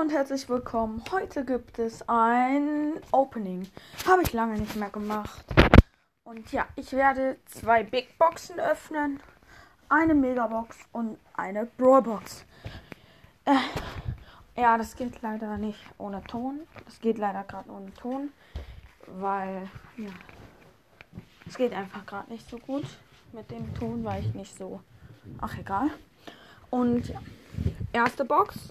Und herzlich willkommen. Heute gibt es ein Opening. Habe ich lange nicht mehr gemacht. Und ja, ich werde zwei Big Boxen öffnen. Eine Megabox und eine Brawlbox. Äh, ja, das geht leider nicht ohne Ton. Das geht leider gerade ohne Ton. Weil, ja, es geht einfach gerade nicht so gut mit dem Ton, weil ich nicht so. Ach, egal. Und ja, erste Box.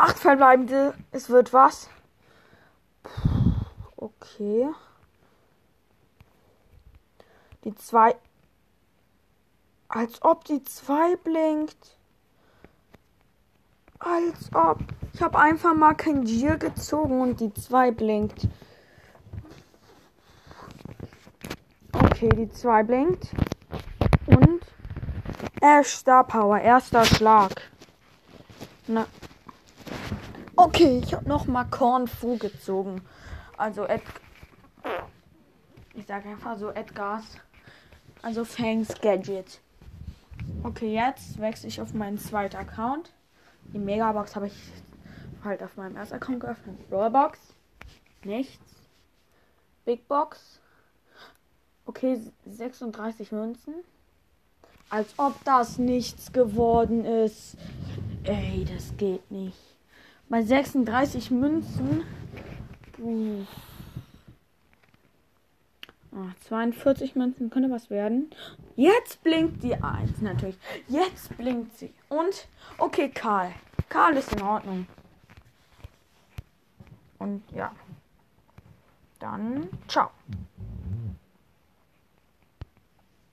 Acht verbleibende. Es wird was? Okay. Die zwei. Als ob die zwei blinkt. Als ob. Ich habe einfach mal kein Gier gezogen und die zwei blinkt. Okay, die zwei blinkt. Und. Ash Star Power, erster Schlag. Na, Okay, ich habe noch mal Korn Fu gezogen. Also Ed ich sage einfach so Edgars. Also Fangs Gadget. Okay, jetzt wechsle ich auf meinen zweiten Account. Die Megabox habe ich halt auf meinem ersten Account geöffnet. Brawlbox. Nichts. Big Box. Okay, 36 Münzen. Als ob das nichts geworden ist. Ey, das geht nicht. Bei 36 Münzen. Uh. Oh, 42 Münzen könnte was werden. Jetzt blinkt die 1 natürlich. Jetzt blinkt sie. Und, okay, Karl. Karl ist in Ordnung. Und ja. Dann, ciao.